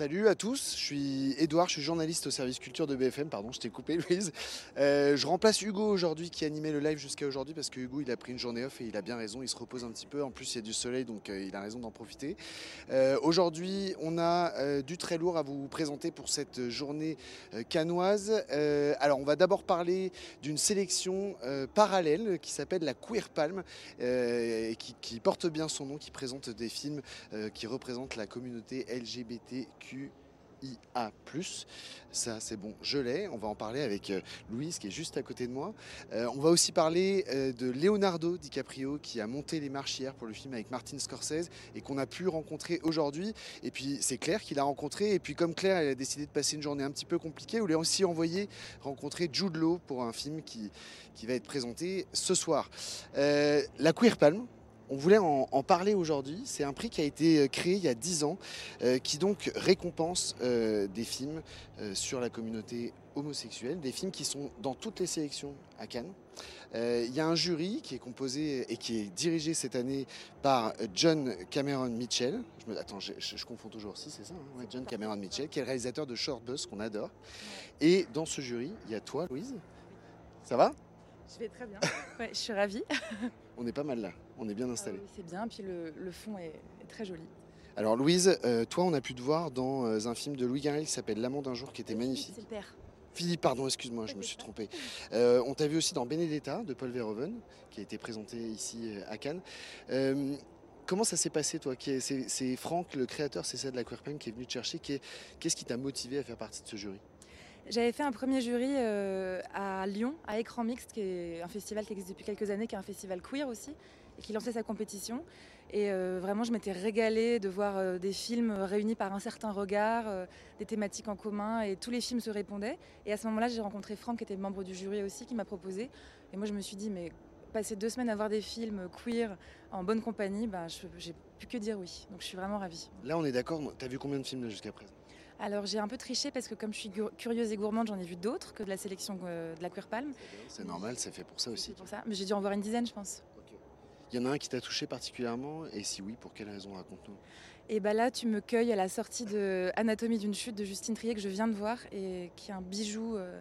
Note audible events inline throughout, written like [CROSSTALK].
Salut à tous, je suis Edouard, je suis journaliste au service culture de BFM, pardon, je t'ai coupé [LAUGHS] Louise. Euh, je remplace Hugo aujourd'hui qui animait le live jusqu'à aujourd'hui parce que Hugo il a pris une journée off et il a bien raison, il se repose un petit peu, en plus il y a du soleil donc euh, il a raison d'en profiter. Euh, aujourd'hui on a du très lourd à vous présenter pour cette journée canoise. alors on va d'abord parler d'une sélection parallèle qui s'appelle la Queer Palm et qui, qui, porte bien son nom, qui présente des films qui représentent la communauté LGBT QIA+. Ça, c'est bon, je l'ai. On va en parler avec euh, Louise qui est juste à côté de moi. Euh, on va aussi parler euh, de Leonardo DiCaprio qui a monté les marches hier pour le film avec Martin Scorsese et qu'on a pu rencontrer aujourd'hui. Et puis, c'est Claire qui l'a rencontré. Et puis, comme Claire, elle a décidé de passer une journée un petit peu compliquée, on l'a aussi envoyé rencontrer Jude Law pour un film qui, qui va être présenté ce soir. la Queer Palm, on voulait en, parler aujourd'hui. C'est un prix qui a été euh, créé il y a 10 ans, euh, qui donc récompense euh, des films sur la communauté homosexuelle, des films qui sont dans toutes les sélections à Cannes. Il y a un jury qui est composé et qui est dirigé cette année par John Cameron Mitchell. Je me, attends, je, confonds toujours, si c'est ça, hein, John Cameron Mitchell, qui est le réalisateur de Short Bus qu'on adore. Et dans ce jury, il y a toi, Louise. Ça va? Je vais très bien. je suis ravie. [LAUGHS] On est pas mal là, on est bien installé. Ah c'est bien, puis le, fond est, très joli. Alors Louise, euh, toi on a pu te voir dans euh, un film de Louis Garrel qui s'appelle L'amant d'un jour qui était magnifique. C'est le père. Philippe, pardon, excuse-moi, je me suis trompé. Euh, on t'a vu aussi dans Benedetta de Paul Verhoeven, qui a été présenté ici à Cannes. comment ça s'est passé, toi C'est Franck, le créateur, c'est ça de la Queer qui est venu te chercher. Qu'est-ce qui t'a motivé à faire partie de ce jury? J'avais fait un premier jury euh, à Lyon, à Écran Mixte, qui est un festival qui existe depuis quelques années, qui est un festival queer aussi, et qui lançait sa compétition. Et euh, vraiment, je m'étais régalée de voir euh, des films réunis par un certain regard, des thématiques en commun, et tous les films se répondaient. Et à ce moment-là, j'ai rencontré Franck, qui était membre du jury aussi, qui m'a proposé. Et moi, je me suis dit, mais passer deux semaines à voir des films queer en bonne compagnie, ben, j'ai plus que dire oui. Donc je suis vraiment ravie. Là, on est d'accord. Tu as vu combien de films jusqu'à présent? Alors j'ai un peu triché parce que comme je suis curieuse et gourmande, j'en ai vu d'autres que de la sélection euh, de la Queer Palm. C'est normal, c'est fait pour ça aussi. Pour ça. Mais j'ai dû en voir une dizaine, je pense. Il y en a un qui t'a touché particulièrement Et si oui, pour quelle raison Raconte-nous. Et bien bah là, tu me cueilles à la sortie de Anatomie d'une chute de Justine Trier que je viens de voir et qui est un bijou euh,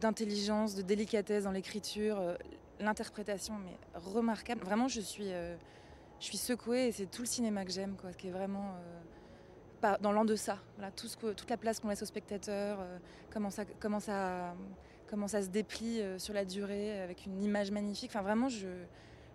d'intelligence, de délicatesse dans l'écriture, euh, l'interprétation, mais remarquable. Vraiment, je suis, je suis secouée et c'est tout le cinéma que j'aime, quoi, qui est vraiment dans l'an de ça. Voilà, tout ce que, toute la place qu'on laisse aux spectateurs, euh, comment, ça, se déplie euh, sur la durée avec une image magnifique.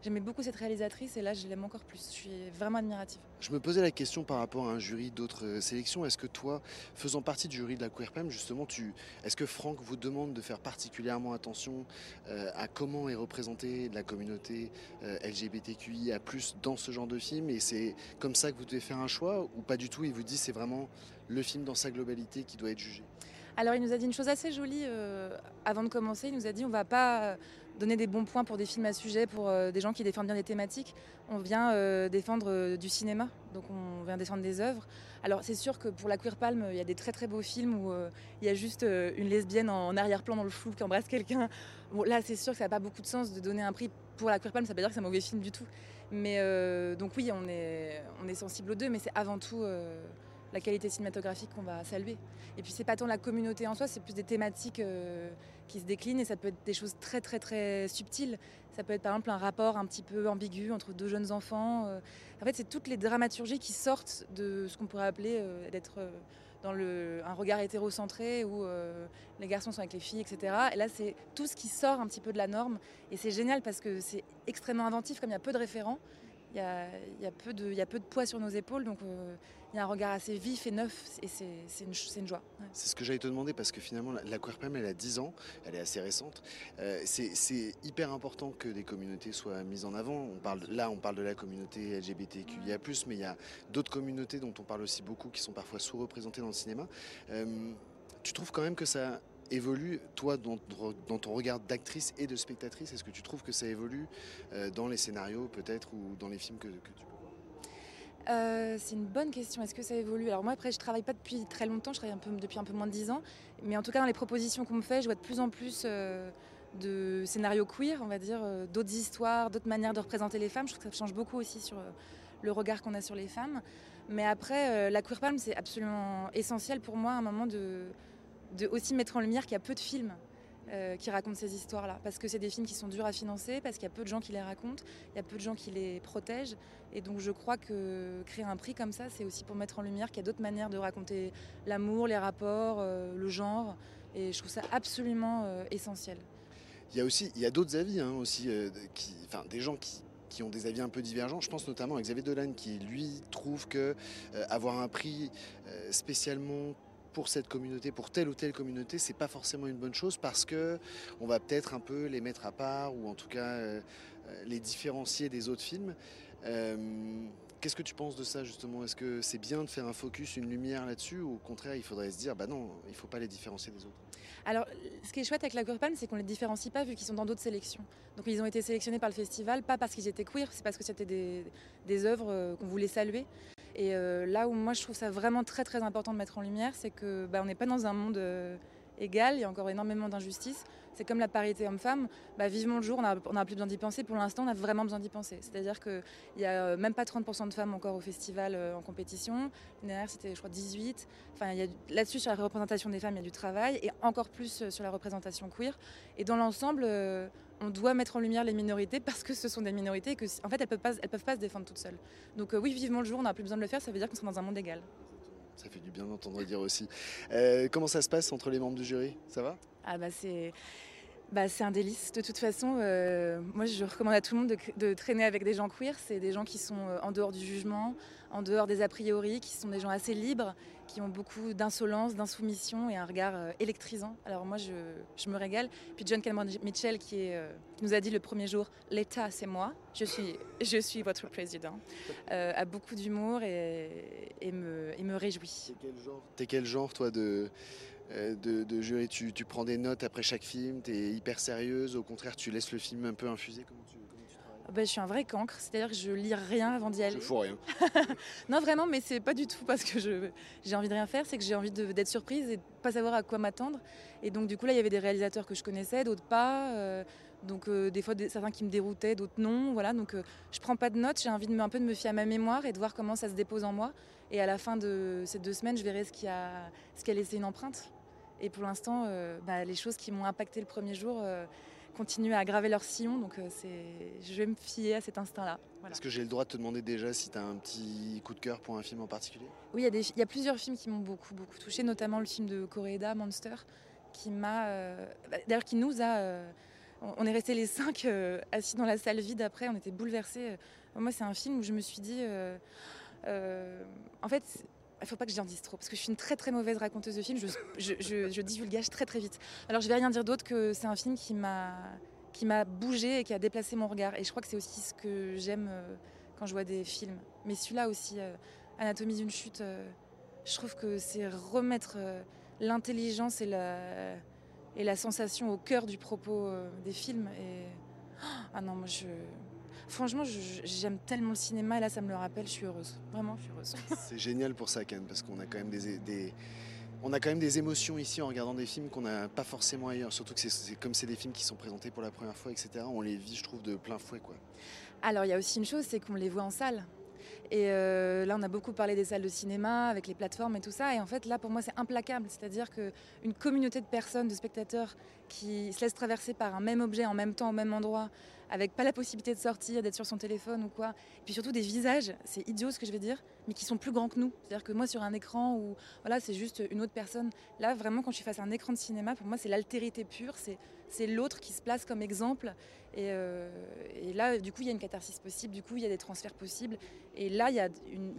J'aimais beaucoup cette réalisatrice et là je l'aime encore plus. Je suis vraiment admirative. Je me posais la question par rapport à un jury d'autres euh, sélections. Est-ce que toi, faisant partie du jury de la Queer justement, tu, est-ce que Franck vous demande de faire particulièrement attention à comment est représentée la communauté LGBTQIA+ dans ce genre de film? Et c'est comme ça que vous devez faire un choix ou pas du tout? Il vous dit c'est vraiment le film dans sa globalité qui doit être jugé alors il nous a dit une chose assez jolie euh, avant de commencer. Il nous a dit on va pas euh, donner des bons points pour des films à sujet, pour euh, des gens qui défendent bien des thématiques. On vient défendre du cinéma, donc on vient défendre des œuvres. Alors c'est sûr que pour la Queer Palm, il y a des très très beau films où il y a juste une lesbienne en arrière-plan dans le flou qui embrasse quelqu'un. Bon, là c'est sûr que ça n'a pas beaucoup de sens de donner un prix pour la Queer Palm, ça ne veut pas dire que c'est un mauvais film du tout. Mais donc oui, on est, on est sensible aux deux, mais c'est avant tout la qualité cinématographique qu'on va saluer. Et puis c'est pas tant la communauté en soi, c'est plus des thématiques euh, qui se déclinent et ça peut être des choses très très très subtiles. Ça peut être par exemple un rapport un petit peu ambigu entre deux jeunes enfants. Euh. En fait, c'est toutes les dramaturgies qui sortent de ce qu'on pourrait appeler euh, d'être dans le, un regard hétérocentré où les garçons sont avec les filles, etc. Et là, c'est tout ce qui sort un petit peu de la norme. Et c'est génial parce que c'est extrêmement inventif, comme il y a peu de référents il y a, peu de, y a peu de poids sur nos épaules, donc euh, il y a un regard assez vif et neuf, et c'est une, une, joie. C'est ce que j'allais te demander, parce que finalement, la Queerpam, elle a 10 ans, elle est assez récente. Euh, c'est hyper important que des communautés soient mises en avant. On parle, là, on parle de la communauté LGBTQIA+, mais il y a d'autres communautés dont on parle aussi beaucoup, qui sont parfois sous-représentées dans le cinéma. Euh, tu trouves quand même que ça évolue, toi, dans, ton regard d'actrice et de spectatrice Est-ce que tu trouves que ça évolue euh, dans les scénarios, peut-être, ou dans les films que, tu euh, C'est une bonne question. Est-ce que ça évolue? Alors moi, après, je travaille pas depuis très longtemps. Je travaille un peu, depuis un peu moins de 10 ans. Mais en tout cas, dans les propositions qu'on me fait, je vois de plus en plus euh, de scénarios queer, on va dire, d'autres histoires, d'autres manières de représenter les femmes. Je trouve que ça change beaucoup aussi sur le regard qu'on a sur les femmes. Mais après, la Queer Palm, c'est absolument essentiel pour moi à un moment de, de aussi mettre en lumière qu'il y a peu de films euh, qui racontent ces histoires-là. Parce que c'est des films qui sont durs à financer, parce qu'il y a peu de gens qui les racontent, il y a peu de gens qui les protègent. Et donc je crois que créer un prix comme ça, c'est aussi pour mettre en lumière qu'il y a d'autres manières de raconter l'amour, les rapports, euh, le genre. Et je trouve ça absolument euh, essentiel. Il y a aussi, il y a d'autres avis hein, aussi, enfin, des gens qui, qui ont des avis un peu divergents. Je pense notamment à Xavier Dolan qui, lui, trouve que avoir un prix spécialement pour cette communauté, pour telle ou telle communauté, c'est pas forcément une bonne chose parce que on va peut-être un peu les mettre à part ou en tout cas euh, euh, les différencier des autres films. Euh, qu'est-ce que tu penses de ça justement? Est-ce que c'est bien de faire un focus, une lumière là-dessus ou au contraire il faudrait se dire bah non, il faut pas les différencier des autres? Alors, ce qui est chouette avec la Queer c'est qu'on les différencie pas vu qu'ils sont dans d'autres sélections. Donc, ils ont été sélectionnés par le festival, pas parce qu'ils étaient queer, c'est parce que c'était des œuvres qu'on voulait saluer. Et euh, là où moi je trouve ça vraiment très très important de mettre en lumière, c'est que bah, n'est pas dans un monde euh, égal, il y a encore énormément d'injustices. C'est comme la parité homme-femme, bah, vivement le jour, on n'a plus besoin d'y penser. Pour l'instant, on a vraiment besoin d'y penser. C'est-à-dire qu'il n'y a euh, même pas 30% de femmes encore au festival en compétition. L'année c'était, je crois, 18. Enfin, là-dessus, sur la représentation des femmes, il y a du travail, et encore plus sur la représentation queer. Et dans l'ensemble, on doit mettre en lumière les minorités parce que ce sont des minorités et que, en fait, elles peuvent pas, elles peuvent pas se défendre toutes seules. Donc euh, oui, vivement le jour, on n'a plus besoin de le faire. Ça veut dire qu'on sera dans un monde égal. Ça fait du bien d'entendre dire aussi. Euh, comment ça se passe entre les membres du jury? Ça va? Ah bah c'est bah, c'est un délice. De toute façon, euh, moi je recommande à tout le monde de, traîner avec des gens queer. C'est des gens qui sont euh, en dehors du jugement, en dehors des a priori, qui sont des gens assez libres, qui ont beaucoup d'insolence, d'insoumission et un regard euh, électrisant. Alors moi je, je, me régale. Puis John Cameron Mitchell qui, nous a dit le premier jour L'État c'est moi, je suis, je suis votre président, a beaucoup d'humour et, et, me, et me réjouit. T'es quel genre toi de euh, de, jury tu, prends des notes après chaque film, tu es hyper sérieuse, au contraire tu laisses le film un peu infuser comment tu, ah bah, Je suis un vrai cancre, c'est-à-dire que je lis rien avant d'y aller. Je fous rien. [LAUGHS] non vraiment, mais c'est pas du tout parce que j'ai envie de rien faire, c'est que j'ai envie d'être surprise et de pas savoir à quoi m'attendre. Et donc du coup là il y avait des réalisateurs que je connaissais, d'autres pas. Euh, donc euh, des fois certains qui me déroutaient, d'autres non. Voilà, donc je prends pas de notes, j'ai envie de me, un peu de me fier à ma mémoire et de voir comment ça se dépose en moi. Et à la fin de ces deux semaines, je verrai ce qui a, ce qui a laissé une empreinte. Et pour l'instant, euh, bah, les choses qui m'ont impacté le premier jour euh, continuent à aggraver leur sillon. Donc euh, je vais me fier à cet instinct-là. Est-ce que j'ai le droit de te demander déjà si tu as un petit coup de cœur pour un film en particulier? Oui, il y, a plusieurs films qui m'ont beaucoup, beaucoup touché, notamment le film de Koreeda, Monster, qui m'a. Bah, d'ailleurs, qui nous a. on est restés les cinq assis dans la salle vide après, on était bouleversés. Moi, c'est un film où je me suis dit. en fait, il ne faut pas que j'en dise trop, parce que je suis une très très mauvaise raconteuse de films, je, je, divulgage très très vite. Alors je vais rien dire d'autre que c'est un film qui m'a qui m'a bougé et qui a déplacé mon regard. Et je crois que c'est aussi ce que j'aime euh, quand je vois des films. Mais celui-là aussi, euh, Anatomie d'une chute, euh, je trouve que c'est remettre l'intelligence et la, et la sensation au cœur du propos des films. Et... Ah non, moi je Franchement, j'aime tellement le cinéma et là, ça me le rappelle. Je suis heureuse. Vraiment, je suis heureuse. [LAUGHS] C'est génial pour ça, Ken, parce qu'on a quand même des, on a quand même des émotions ici en regardant des films qu'on n'a pas forcément ailleurs. Surtout que c'est comme c'est des films qui sont présentés pour la première fois, etc. On les vit, je trouve, de plein fouet, quoi. Alors, il y a aussi une chose, c'est qu'on les voit en salle. Et euh, là, on a beaucoup parlé des salles de cinéma, avec les plateformes et tout ça. Et en fait, là, pour moi, c'est implacable. C'est-à-dire qu'une communauté de personnes, de spectateurs, qui se laissent traverser par un même objet en même temps, au même endroit, avec pas la possibilité de sortir, d'être sur son téléphone ou quoi. Et puis surtout des visages, c'est idiot ce que je vais dire, mais qui sont plus grands que nous. C'est-à-dire que moi, sur un écran où voilà, c'est juste une autre personne, là, vraiment, quand je suis face à un écran de cinéma, pour moi, c'est l'altérité pure. C'est l'autre qui se place comme exemple. Euh, et, là, du coup, il y a une catharsis possible, du coup, il y a des transferts possibles. Et là, il y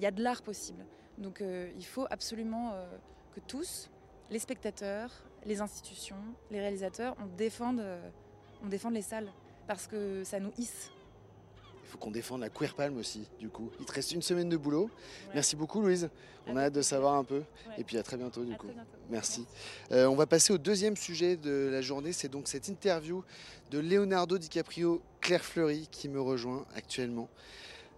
a, de l'art possible. Donc, euh, il faut absolument euh, que tous, les spectateurs, les institutions, les réalisateurs, on défende les salles. Parce que ça nous hisse. Il faut qu'on défende la Queer Palm aussi, du coup. Il te reste une semaine de boulot. Merci beaucoup, Louise. On a hâte de savoir un peu. Et puis à très bientôt, du coup. Merci. Euh, on va passer au deuxième sujet de la journée. C'est donc cette interview de Leonardo DiCaprio, Claire Fleury, qui me rejoint actuellement.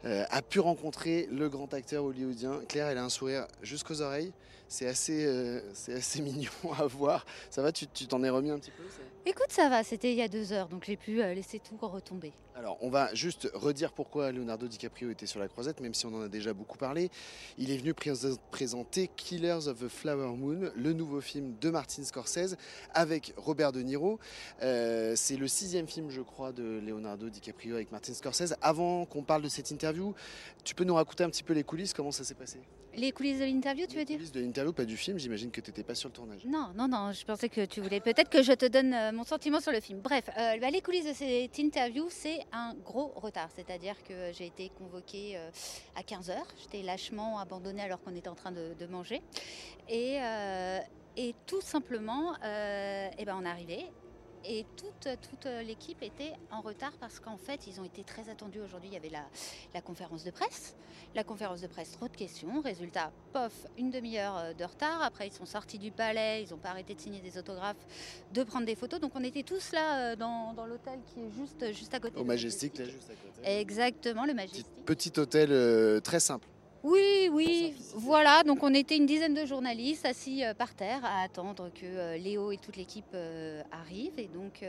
euh, a pu rencontrer le grand acteur hollywoodien. Claire, elle a un sourire jusqu'aux oreilles. C'est assez, euh, c'est assez [LAUGHS] mignon à voir. Ça va, tu tu t'en es remis un petit peu ça? Écoute, ça va, c'était il y a deux heures, donc j'ai pu euh, laisser tout retomber. Alors, on va juste redire pourquoi Leonardo DiCaprio était sur la croisette, même si on en a déjà beaucoup parlé. Il est venu prés- présenter Killers of the Flower Moon, le nouveau film de Martin Scorsese, avec Robert De Niro. Euh, c'est le sixième film, je crois, de Leonardo DiCaprio avec Martin Scorsese. Avant qu'on parle de cette interview, tu peux nous raconter un petit peu les coulisses, comment ça s'est passé? Les coulisses de l'interview, tu Les veux dire? coulisses de l'interview, pas du film, j'imagine que tu n'étais pas sur le tournage. Non, non, non, je pensais que tu voulais peut-être que je te donne euh, mon sentiment sur le film. Bref, euh, bah, les coulisses de cette interview, c'est un gros retard. C'est-à-dire que j'ai été convoquée euh, à 15h. J'étais lâchement abandonnée alors qu'on était en train de, de manger. Et, euh, et tout simplement, euh, eh ben, on est arrivé. Et toute, toute l'équipe était en retard parce qu'en fait, ils ont été très attendus. Aujourd'hui, il y avait la, la conférence de presse. La conférence de presse, trop de questions. Résultat, pof, une demi-heure euh, de retard. Après, ils sont sortis du palais, ils n'ont pas arrêté de signer des autographes, de prendre des photos. Donc, on était tous là euh, dans, dans l'hôtel qui est juste, juste à côté. Au Majestic, là, juste à côté. Exactement, le Petit, Majestic. petit hôtel euh, très simple. Oui, oui, voilà. Donc on était une dizaine de journalistes assis euh, par terre à attendre que euh, Léo et toute l'équipe euh, arrivent. Et donc,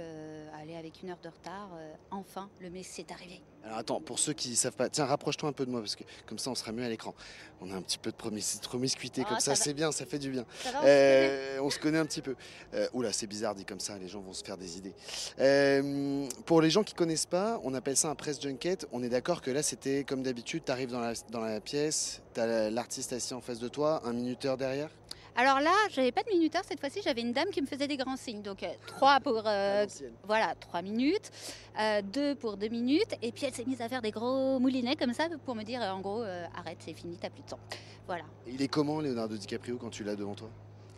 aller avec une heure de retard, enfin, le Messi est arrivé. Alors attends, pour ceux qui ne savent pas, tiens, rapproche-toi un peu de moi parce que comme ça on sera mieux à l'écran. On a un petit peu de promis- promiscuité Ah, comme ça, ça c'est bien, ça fait du bien. Ça va, on se connaît Euh, on se connaît un petit peu. Euh, oula, c'est bizarre dit comme ça, les gens vont se faire des idées. Euh, pour les gens qui connaissent pas, on appelle ça un press junket. On est d'accord que là c'était comme d'habitude, tu arrives dans la, dans la pièce, tu as l'artiste assis en face de toi, un minuteur derrière. Alors là, j'avais pas de minuteur cette fois-ci, j'avais une dame qui me faisait des grands signes. Donc euh, trois pour euh, voilà trois minutes, euh, deux pour deux minutes, et puis elle s'est mise à faire des gros moulinets comme ça pour me dire en gros arrête, c'est fini, t'as plus de temps. Voilà. Il est comment Leonardo DiCaprio quand tu l'as devant toi?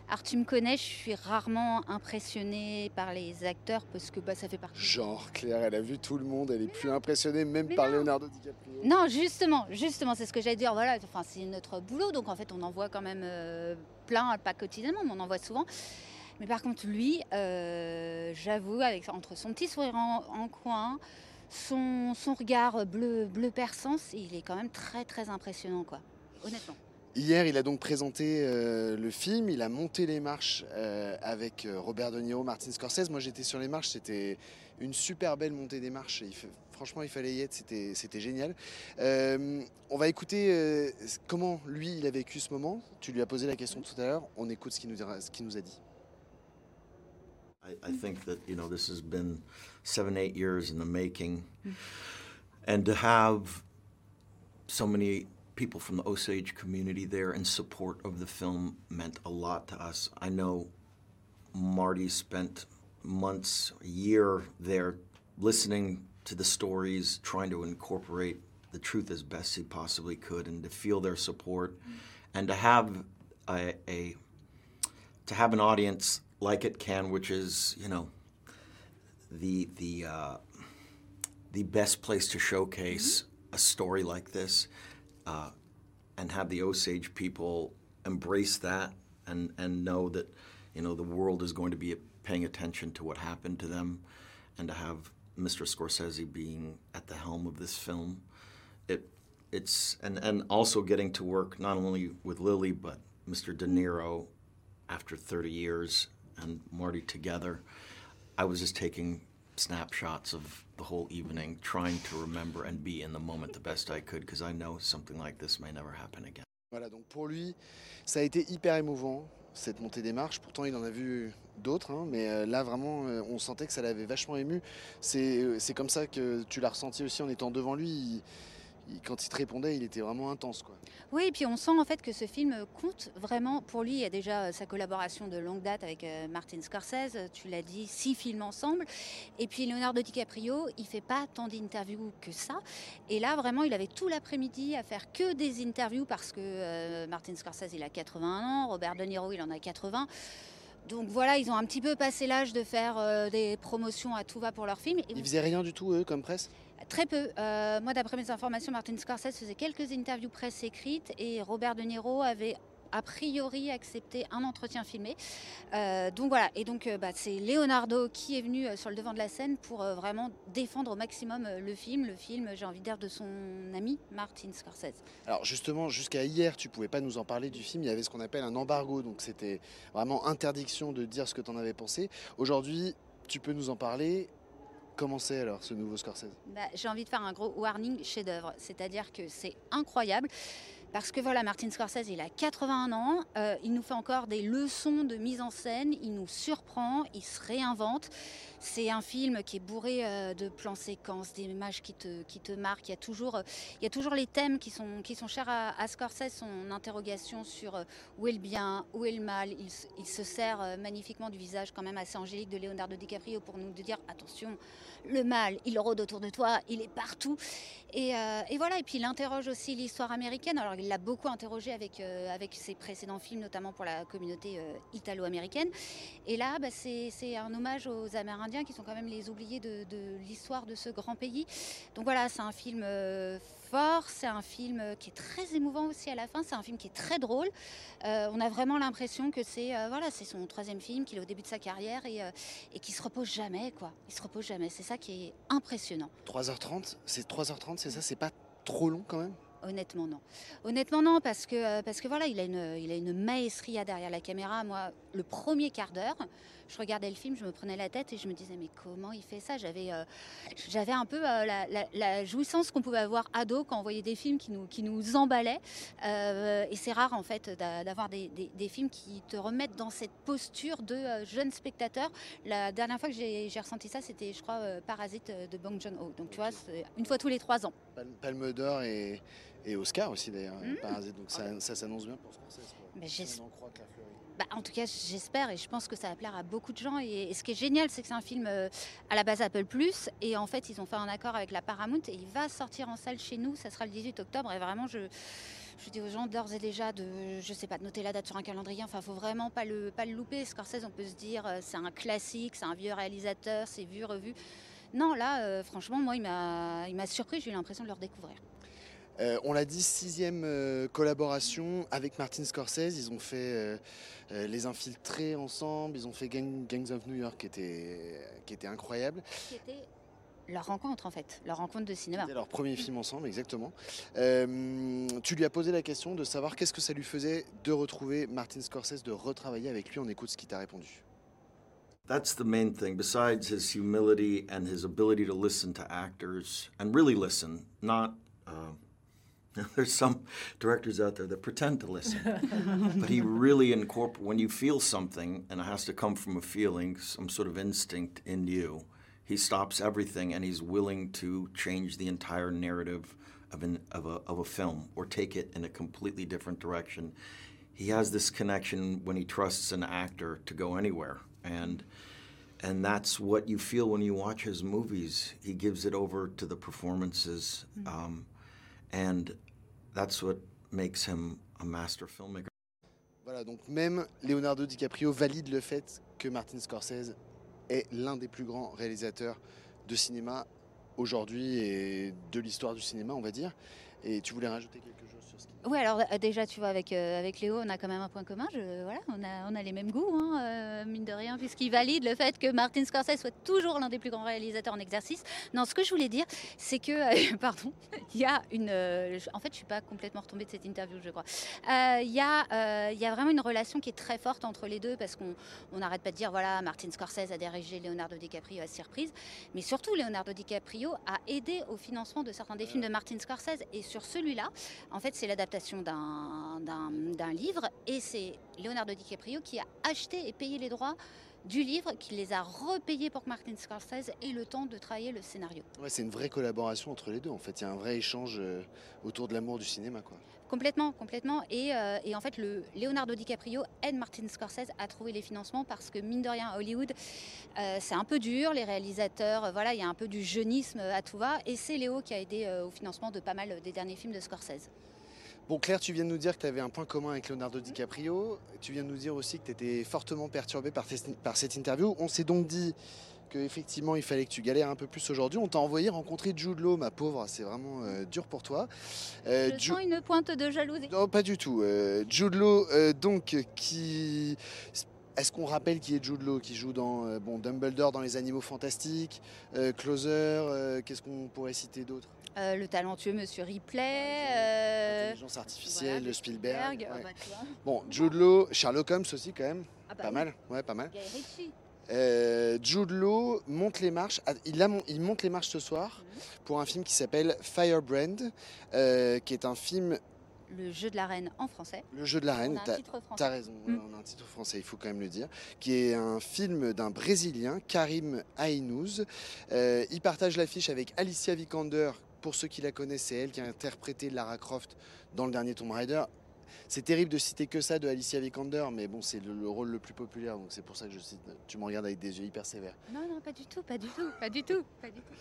Alors tu me connais, je suis rarement impressionnée par les acteurs parce que bah, ça fait partie. Genre Claire, elle a vu tout le monde, elle est plus impressionnée même par non. Leonardo DiCaprio. Non, justement, justement, c'est ce que j'allais dire. Voilà, enfin, c'est notre boulot, donc en fait, on en voit quand même euh, plein, pas quotidiennement, mais on en voit souvent. Mais par contre, lui, euh, j'avoue, avec entre son petit sourire en, en coin, son, son regard bleu, bleu perçant, il est quand même très, très impressionnant, quoi. Honnêtement. Hier, il a donc présenté euh, le film, il a monté les marches euh, avec euh, Robert De Niro, Martin Scorsese. Moi, j'étais sur les marches, c'était une super belle montée des marches. Franchement, il fallait y être, c'était génial. On va écouter comment lui, il a vécu ce moment. Tu lui as posé la question tout à l'heure. On écoute ce qu'il nous, a dit. I think that you know this has been seven, eight years in the making, and to have so many people from the Osage community there in support of the film meant a lot to us. I know Marty spent months, a year there, listening to the stories, trying to incorporate the truth as best he possibly could, and to feel their support, and to have a, a to have an audience like it can, which is you know the the uh, the best place to showcase a story like this, uh, and have the Osage people embrace that and and know that you know the world is going to be paying attention to what happened to them, and to have Mr. Scorsese being at the helm of this film, it it's and and also getting to work not only with Lily but Mr. De Niro after 30 years and Marty together. I was just taking snapshots of the whole evening, trying to remember and be in the moment the best I could because I know something like this may never happen again. Voilà, donc pour lui, ça a été hyper émouvant, cette montée des marches. Pourtant, il en a vu d'autres, hein, mais euh, là, vraiment, euh, on sentait que ça l'avait vachement ému. C'est euh, c'est comme ça que tu l'as ressenti aussi en étant devant lui. Il- quand il te répondait, il était vraiment intense. Quoi. Oui, et puis on sent en fait que ce film compte vraiment pour lui. Il y a déjà euh, sa collaboration de longue date avec euh, Martin Scorsese, tu l'as dit, six films ensemble. Et puis Leonardo DiCaprio, il fait pas tant d'interviews que ça. Et là, vraiment, il avait tout l'après-midi à faire que des interviews parce que euh, Martin Scorsese, il a 81 ans, Robert De Niro, il en a 80. Donc voilà, ils ont un petit peu passé l'âge de faire euh, des promotions à tout va pour leurs films. Et Ils faisaient rien du tout, eux, comme presse? Très peu. Euh, moi, d'après mes informations, Martin Scorsese faisait quelques interviews presse écrites et Robert De Niro avait a priori accepté un entretien filmé. Euh, donc voilà, et donc bah, c'est Leonardo qui est venu sur le devant de la scène pour vraiment défendre au maximum le film, le film, j'ai envie de dire, de son ami Martin Scorsese. Alors justement, jusqu'à hier, tu pouvais pas nous en parler du film, il y avait ce qu'on appelle un embargo, donc c'était vraiment interdiction de dire ce que tu en avais pensé. Aujourd'hui, tu peux nous en parler. Comment c'est alors ce nouveau Scorsese? Bah, J'ai envie de faire un gros warning chef-d'œuvre, c'est-à-dire que c'est incroyable. Parce que voilà, Martin Scorsese, il a 81 ans, euh, il nous fait encore des leçons de mise en scène, il nous surprend, il se réinvente. C'est un film qui est bourré euh, de plans séquences, des images qui te, qui te marquent. Il y, a toujours, euh, il y a toujours les thèmes qui sont, qui sont chers à, Scorsese, son interrogation sur euh, où est le bien, où est le mal. Il, se sert magnifiquement du visage quand même assez angélique de Leonardo DiCaprio pour nous dire attention, le mal, il rôde autour de toi, il est partout. Et, et voilà, et puis il interroge aussi l'histoire américaine. Alors il l'a beaucoup interrogé avec, avec ses précédents films, notamment pour la communauté italo-américaine. Et là, bah, c'est un hommage aux Amérindiens qui sont quand même les oubliés de, l'histoire de ce grand pays. Donc voilà, c'est un film euh, fort, c'est un film euh, qui est très émouvant aussi à la fin, c'est un film qui est très drôle. Euh, on a vraiment l'impression que c'est voilà, c'est son troisième film, qu'il est au début de sa carrière et, et qui se repose jamais, quoi. Il se repose jamais. C'est ça qui est impressionnant. 3h30, c'est 3h30, c'est ça, c'est pas trop long quand même? Honnêtement, non. Honnêtement, non, parce que, parce que voilà, il a, une, il a une maestria derrière la caméra. Moi, le premier quart d'heure, je regardais le film, je me prenais la tête et je me disais mais comment il fait ça? J'avais euh, j'avais un peu euh, la, jouissance qu'on pouvait avoir ado quand on voyait des films qui nous, qui nous emballaient. Euh, et c'est rare en fait d'avoir des, des, films qui te remettent dans cette posture de jeune spectateur. La dernière fois que j'ai ressenti ça, c'était je crois Parasite de Bong Joon-ho. Donc tu vois, une fois tous les trois ans. Palme d'or et, et, Oscar aussi d'ailleurs, mmh. Parasite. Donc ça, ça s'annonce bien pour Scorsese. Mais la bah, en tout cas, j'espère et je pense que ça va plaire à beaucoup de gens. Et, ce qui est génial, c'est que c'est un film euh, à la base Apple Plus. Et en fait, ils ont fait un accord avec la Paramount et il va sortir en salle chez nous. Ça sera le 18 octobre. Et vraiment, je, dis aux gens d'ores et déjà de, je sais pas, de noter la date sur un calendrier. Enfin, faut vraiment pas le, pas le louper. Scorsese, on peut se dire, euh, c'est un classique, c'est un vieux réalisateur, c'est vu, revu. Non, là, euh, franchement, moi, il m'a surpris. J'ai eu l'impression de le redécouvrir. Euh, on l'a dit, sixième euh, collaboration avec Martin Scorsese. Ils ont fait euh, Les Infiltrés ensemble, ils ont fait Gangs of New York qui était, qui était incroyable. C'était leur rencontre en fait, leur rencontre de cinéma. C'était leur premier film ensemble, exactement. tu lui as posé la question de savoir qu'est-ce que ça lui faisait de retrouver Martin Scorsese, de retravailler avec lui. On écoute ce qu'il t'a répondu. That's the main thing, besides his humility and his ability to listen to actors and really listen, not. Uh, [LAUGHS] There's some directors out there that pretend to listen, but he really incorporates when you feel something, and it has to come from a feeling, some sort of instinct in you. He stops everything and he's willing to change the entire narrative of, an, of, a, of a film or take it in a completely different direction. He has this connection when he trusts an actor to go anywhere, and and that's what you feel when you watch his movies. He gives it over to the performances. Mm-hmm. Um, and that's what makes him a master filmmaker. Voilà, donc même Leonardo DiCaprio valide le fait que Martin Scorsese est l'un des plus grands réalisateurs de cinéma aujourd'hui et de l'histoire du cinéma, on va dire. Et tu voulais rajouter quelque chose oui, alors euh, déjà, tu vois, avec, euh, avec Léo, on a quand même un point commun. Je, voilà, on a, on a les mêmes goûts, hein, euh, mine de rien, puisqu'il valide le fait que Martin Scorsese soit toujours l'un des plus grands réalisateurs en exercice. Non, ce que je voulais dire, c'est que, [LAUGHS] pardon, il y a une. en fait, je suis pas complètement retombée de cette interview, je crois. Il y, a, y a vraiment une relation qui est très forte entre les deux, parce qu'on n'arrête pas de dire, voilà, Martin Scorsese a dirigé Leonardo DiCaprio à surprise, mais surtout, Leonardo DiCaprio a aidé au financement de certains des films de Martin Scorsese, et sur celui-là, en fait, c'est l'adaptation d'un livre et c'est Leonardo DiCaprio qui a acheté et payé les droits du livre, qui les a repayés pour que Martin Scorsese ait le temps de travailler le scénario. Ouais, c'est une vraie collaboration entre les deux en fait. Il y a un vrai échange euh, autour de l'amour du cinéma. Quoi. Complètement, complètement. Et, euh, et, en fait, le Leonardo DiCaprio aide Martin Scorsese à trouver les financements parce que, mine de rien, à Hollywood, euh, c'est un peu dur. Les réalisateurs, voilà, il y a un peu du jeunisme à tout va. Et c'est Léo qui a aidé au financement de pas mal des derniers films de Scorsese. Bon, Claire, tu viens de nous dire que tu avais un point commun avec Leonardo DiCaprio. Tu viens de nous dire aussi que tu étais fortement perturbé par, par cette interview. On s'est donc dit qu'effectivement il fallait que tu galères un peu plus aujourd'hui. On t'a envoyé rencontrer Jude Law, ma pauvre, c'est vraiment euh, dur pour toi. Euh, Je sens une pointe de jalousie. Non, pas du tout. Euh, Jude Law, donc, qui. Est-ce qu'on rappelle qui est Jude Law, qui joue dans bon, Dumbledore dans Les Animaux Fantastiques, Closer, qu'est-ce qu'on pourrait citer d'autre? Le talentueux Monsieur Ripley. Intelligence artificielle, de Spielberg. Bah, bon, Jude Law, Sherlock Holmes aussi quand même. Ah bah pas mal, ouais, pas mal. Euh, Jude Law monte les marches. Ah, il, il, monte les marches ce soir mhm. pour un film qui s'appelle Firebrand, euh, qui est un film. Le jeu de la reine en français. Le jeu de la reine, t'as raison, mm. on a un titre français, il faut quand même le dire, qui est un film d'un Brésilien, Karim Ainouz. Euh, il partage l'affiche avec Alicia Vikander. Pour ceux qui la connaissent, c'est elle qui a interprété Lara Croft dans le dernier Tomb Raider. C'est terrible de citer que ça de Alicia Vikander, mais bon, c'est le, rôle le plus populaire, donc c'est pour ça que je cite. Tu me regardes avec des yeux hyper sévères. Non, non, pas du tout, pas du tout, pas du tout, pas du tout.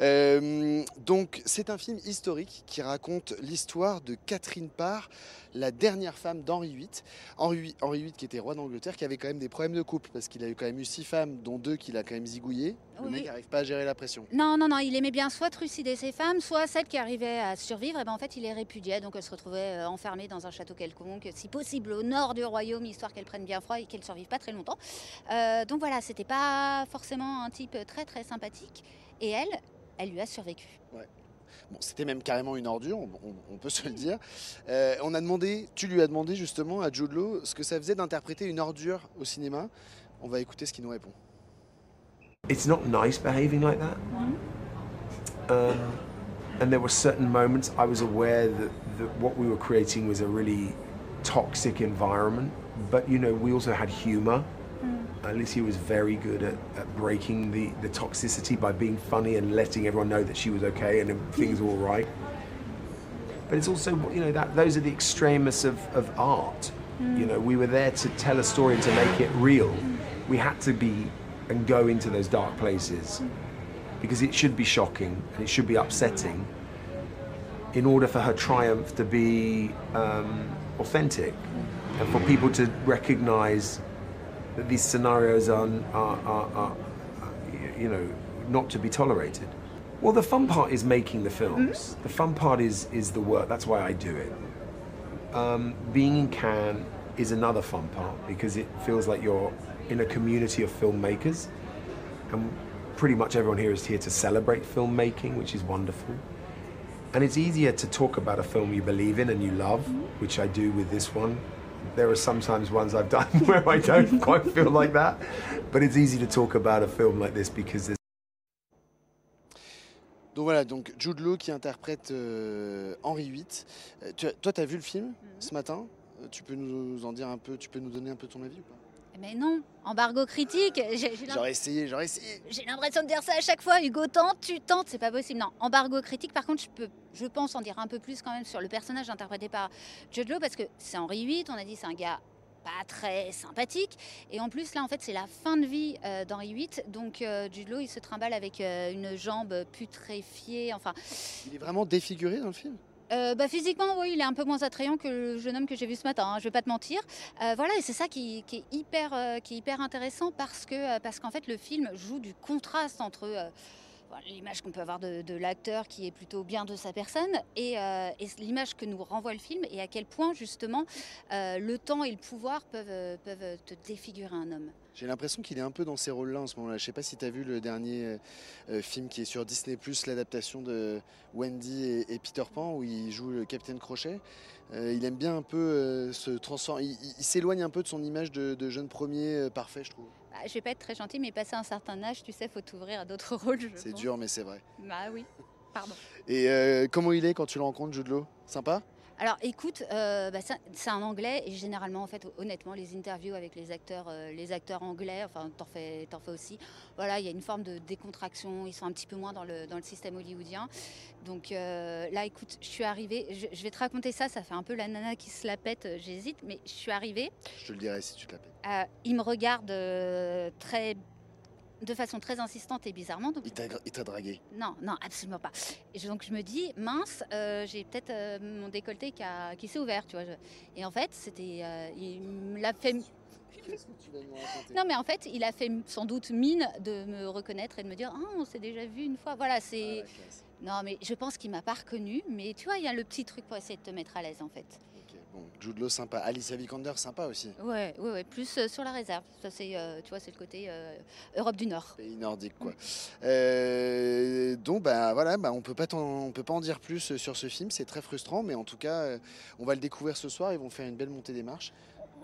Euh, donc c'est un film historique qui raconte l'histoire de Catherine Parr, la dernière femme d'Henri VIII. Henri, Henri VIII qui était roi d'Angleterre, qui avait quand même des problèmes de couple, parce qu'il a eu quand même eu six femmes, dont deux qu'il a quand même zigouillées. Le mec n'arrive pas à gérer la pression. Non, non, non, il aimait bien soit trucider ses femmes, soit celles qui arrivaient à survivre. Et ben en fait, il les répudiait, donc elle se retrouvait euh, enfermée dans un château quelconque, si possible au nord du royaume, histoire qu'elle prenne bien froid et qu'elle ne survive pas très longtemps. Euh, donc voilà, c'était pas forcément un type très très sympathique. Et elle, elle lui a survécu. Ouais. Bon, c'était même carrément une ordure, on, peut se le dire. Euh, on a demandé, tu lui as demandé justement à Jude Law ce que ça faisait d'interpréter une ordure au cinéma. On va écouter ce qu'il nous répond. It's not nice behaving like that. Um, and there were certain moments I was aware that, that what we were creating was a really toxic environment. But you know, we also had humor. Alicia was very good at, at breaking the, the toxicity by being funny and letting everyone know that she was okay and things were all right. But it's also, you know, that those are the extremis of, of art. Mm. You know, we were there to tell a story and to make it real. We had to be and go into those dark places because it should be shocking and it should be upsetting in order for her triumph to be um, authentic and for people to recognize that these scenarios are, are, are, are, you know, not to be tolerated. Well, the fun part is making the films. Mm-hmm. The fun part is is the work. That's why I do it. Um, being in Cannes is another fun part because it feels like you're in a community of filmmakers, and pretty much everyone here is here to celebrate filmmaking, which is wonderful. And it's easier to talk about a film you believe in and you love, mm-hmm. which I do with this one, there are sometimes ones I've done [LAUGHS] where I don't quite feel like that, but it's easy to talk about a film like this because there's donc voilà, donc Jude Law qui interprète euh, Henri VIII. Euh, tu, toi, tu as vu le film mm -hmm. ce matin? Euh, Tu peux nous en dire un peu, tu peux nous donner un peu ton avis ou pas? Mais non, embargo critique. J'aurais essayé, j'aurais essayé. J'ai l'impression de dire ça à chaque fois. Hugo tente, tu tentes, c'est pas possible. Non, embargo critique. Par contre, je peux, je pense en dire un peu plus quand même sur le personnage interprété par Jude Law parce que c'est Henri VIII. On a dit c'est un gars pas très sympathique. Et en plus, là, en fait, c'est la fin de vie euh, d'Henri VIII. Donc, euh, Jude Law, il se trimballe avec euh, une jambe putréfiée. Enfin. Il est vraiment défiguré dans le film? Euh, bah, physiquement, oui, il est un peu moins attrayant que le jeune homme que j'ai vu ce matin, hein, je vais pas te mentir. Euh, voilà, et c'est ça qui, est hyper, euh, qui est hyper intéressant parce que parce qu'en fait, le film joue du contraste entre l'image qu'on peut avoir de, l'acteur qui est plutôt bien de sa personne et, l'image que nous renvoie le film et à quel point justement le temps et le pouvoir peuvent, peuvent te défigurer un homme. J'ai l'impression qu'il est un peu dans ces rôles-là en ce moment-là. Je ne sais pas si tu as vu le dernier euh, euh, film qui est sur Disney, l'adaptation de Wendy et, Peter Pan, où il joue le capitaine Crochet. Euh, il aime bien un peu se transformer. Il, s'éloigne un peu de son image de, jeune premier parfait, je trouve. Bah, je vais pas être très gentil, mais passé un certain âge, tu sais, faut t'ouvrir à d'autres [LAUGHS] rôles. C'est dur, mais c'est vrai. Bah oui, pardon. Et comment il est quand tu le rencontres, Jude Law Sympa? Alors écoute, euh, bah, c'est un anglais et généralement en fait honnêtement les interviews avec les acteurs, euh, les acteurs anglais, enfin t'en fais, en fais aussi. Voilà, il y a une forme de décontraction, ils sont un petit peu moins dans le, dans le système hollywoodien. Donc euh, là écoute, je suis arrivée, je, vais te raconter ça, ça fait un peu la nana qui se la pète, j'hésite, mais je suis arrivée. Je te le dirai si tu te la pètes. il me regarde très de façon très insistante et bizarrement. Donc... Il t'a dragué Non, non, absolument pas. Et donc je me dis, mince, euh, j'ai peut-être euh, mon décolleté qui, qui s'est ouvert, tu vois. Et en fait, c'était, euh, il me l'a fait. Qu'est-ce que tu vas nous raconter Non, mais en fait, il a fait sans doute mine de me reconnaître et de me dire Ah, on s'est déjà vu une fois. Voilà, Ah, c'est. classe. Non, mais je pense qu'il m'a pas reconnu. Mais tu vois, il y a le petit truc pour essayer de te mettre à l'aise, en fait. Bon, Jude Law sympa. Alicia Vikander sympa aussi. Ouais, ouais, ouais. Plus euh, sur la réserve. Ça, c'est, euh, tu vois, c'est le côté euh, Europe du Nord. Pays nordique quoi. Donc bah voilà, bah, on peut pas on peut pas en dire plus sur ce film, c'est très frustrant, mais en tout cas, on va le découvrir ce soir. Ils vont faire une belle montée des marches.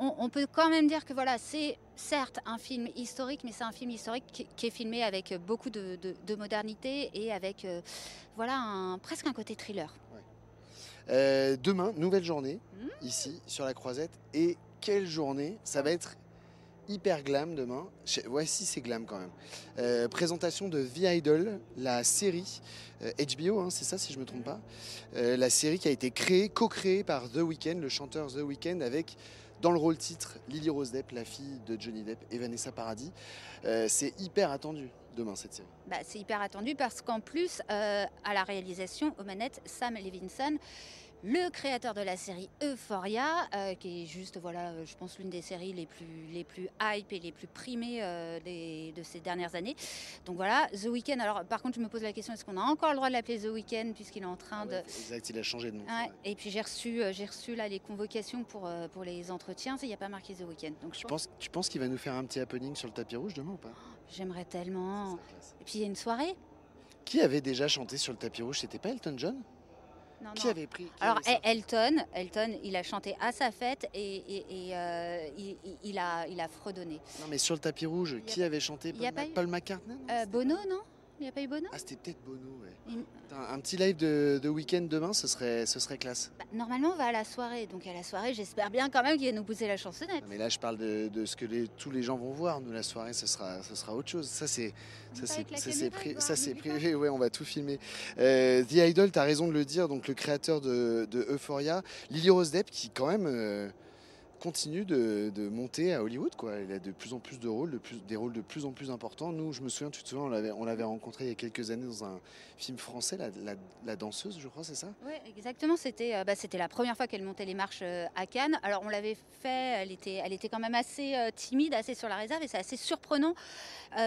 On, on peut quand même dire que voilà, c'est certes un film historique, mais c'est un film historique qui, qui est filmé avec beaucoup de, de- de modernité et avec voilà un, presque un côté thriller. Euh, demain, nouvelle journée Mhm. ici sur la Croisette. Et quelle journée Ça va être hyper glam demain. Ouais, si c'est glam quand même. Euh, présentation de The Idol, la série euh, HBO, hein, c'est ça si je me trompe pas. Euh, la série qui a été créée, co-créée par The Weeknd, le chanteur The Weeknd, avec dans le rôle titre Lily Rose Depp, la fille de Johnny Depp et Vanessa Paradis. Euh, c'est hyper attendu demain cette série. Bah, c'est hyper attendu parce qu'en plus, euh, à la réalisation, aux manettes, Sam Levinson, le créateur de la série Euphoria, euh, qui est juste, voilà, euh, je pense, l'une des séries les plus, les plus hype et les plus primées euh, des- de ces dernières années. Donc voilà, The Weeknd. Alors, par contre, je me pose la question est-ce qu'on a encore le droit de l'appeler The Weeknd puisqu'il est en train Ah de. exact, il a changé de nom. Ouais, et puis j'ai reçu, j'ai reçu là les convocations pour, pour les entretiens. Il n'y a pas marqué The Weeknd. Donc je Tu pense, penses, tu penses qu'il va nous faire un petit happening sur le tapis rouge demain ou pas? J'aimerais tellement. Et puis il y a une soirée Qui avait déjà chanté sur le tapis rouge? C'était pas Elton John? Non, Qui non. avait pris qui Alors avait El- Elton, Elton, il a chanté à sa fête et, et- et, euh, il, a, il a fredonné. Non mais sur le tapis rouge, qui avait chanté Paul, pas Ma- eu Paul McCartney non? Euh, Bono, pas- non? Il n'y a pas eu Bono? Ah c'était peut-être Bono, ouais. Un petit live de, de week-end demain, ce serait, ce serait classe. Bah, Normalement, on va à la soirée. Donc à la soirée, j'espère bien quand même qu'il va nous pousser la chansonnette. Non, mais là je parle de, de ce que les- tous les gens vont voir. Nous la soirée, ce sera, ce sera autre chose. Ça c'est, ça c'est, pri- privé. Ouais, on va tout filmer. Euh, The Idol, t'as raison de le dire. Donc le créateur de, de Euphoria, Lily Rose Depp, qui quand même euh, continue de, monter à Hollywood. Quoi. Il a de plus en plus de rôles, de plus, des rôles de plus en plus importants. Nous, je me souviens, tu te souviens, on l'avait, on l'avait rencontré il y a quelques années dans un film français, la, danseuse, je crois, c'est ça? Oui, exactement. C'était euh, bah, c'était la première fois qu'elle montait les marches euh, à Cannes. Alors on l'avait fait, elle était, elle était quand même assez euh, timide, assez sur la réserve, et c'est assez surprenant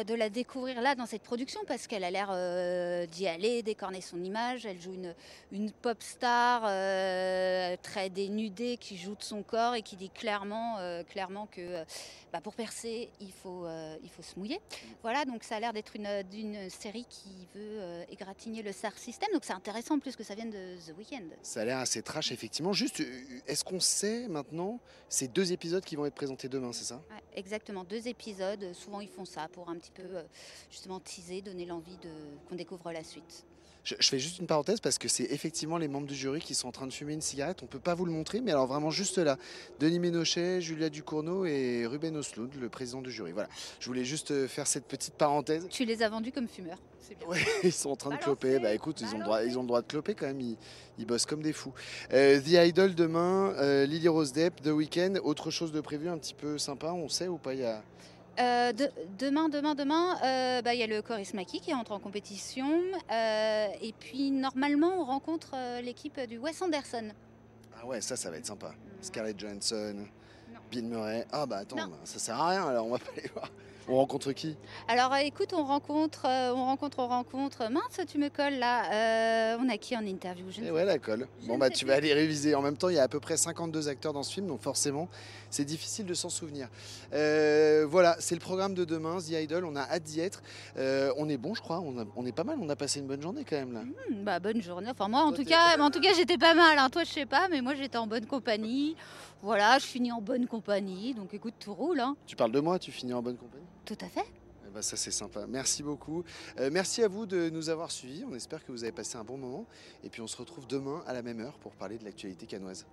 de la découvrir là dans cette production parce qu'elle a l'air d'y aller, d'écorner son image. Elle joue une, une pop star très dénudée qui joue de son corps et qui dit clairement, euh, clairement que euh, bah, pour percer, il faut, euh, il faut se mouiller. Voilà, donc ça a l'air d'être une, série qui veut égratigner le SAR système. Donc c'est intéressant en plus que ça vienne de The Weeknd. Ça a l'air assez trash, effectivement. Juste, est-ce qu'on sait maintenant ces deux épisodes qui vont être présentés demain, c'est ça? Ouais, exactement, deux épisodes. Souvent ils font ça pour un petit peu justement teaser, donner l'envie de qu'on découvre la suite. Je, je fais juste une parenthèse parce que c'est effectivement les membres du jury qui sont en train de fumer une cigarette. On peut pas vous le montrer, mais alors vraiment juste là. Denis Ménochet, Julia Ducournau et Ruben Osloud, le président du jury. Voilà. Je voulais juste euh, faire cette petite parenthèse. Tu les as vendus comme fumeurs. Ouais, [LAUGHS] ils sont en train de cloper. Bah écoute, ils ont, le droit, balancez. ils ont le droit de cloper quand même. Ils, ils bossent comme des fous. Euh, The Idol demain, euh, Lily Rose Depp, The Weeknd. Autre chose de prévu un petit peu sympa, on sait ou pas il y a... Euh, de- demain, demain, demain, euh, bah, il y a le Choris Maki qui entre en compétition. euh, et puis normalement, on rencontre euh, l'équipe du Wes Anderson. Ah ouais, ça, ça va être sympa. Scarlett Johansson, Non. Bill Murray. Ah bah attends, bah, ça sert à rien alors, on va pas les voir. On rencontre qui? Alors euh, écoute, on rencontre, euh, on rencontre, on rencontre. Mince, tu me colles là. Euh, on a qui en interview? Je ne Eh sais ouais, la colle. Je Bon bah tu vas aller réviser. En même temps, il y a à peu près 52 acteurs dans ce film, donc forcément, c'est difficile de s'en souvenir. Euh, voilà, c'est le programme de demain, The Idol. On a hâte d'y être. Euh, on est bon, je crois. On, a- on est pas mal. On a passé une bonne journée quand même là. Hmm, bah, bonne journée. Enfin, moi, en Toi, tout cas, en tout cas, j'étais pas mal. hein. Toi, je sais pas, mais moi, j'étais en bonne compagnie. Voilà, je finis en bonne compagnie. Donc, écoute, tout roule. hein. Tu parles de moi, tu finis en bonne compagnie? Tout à fait. Eh ben, ça c'est sympa. Merci beaucoup. Euh, merci à vous de nous avoir suivis. On espère que vous avez passé un bon moment. Et puis on se retrouve demain à la même heure pour parler de l'actualité canoise.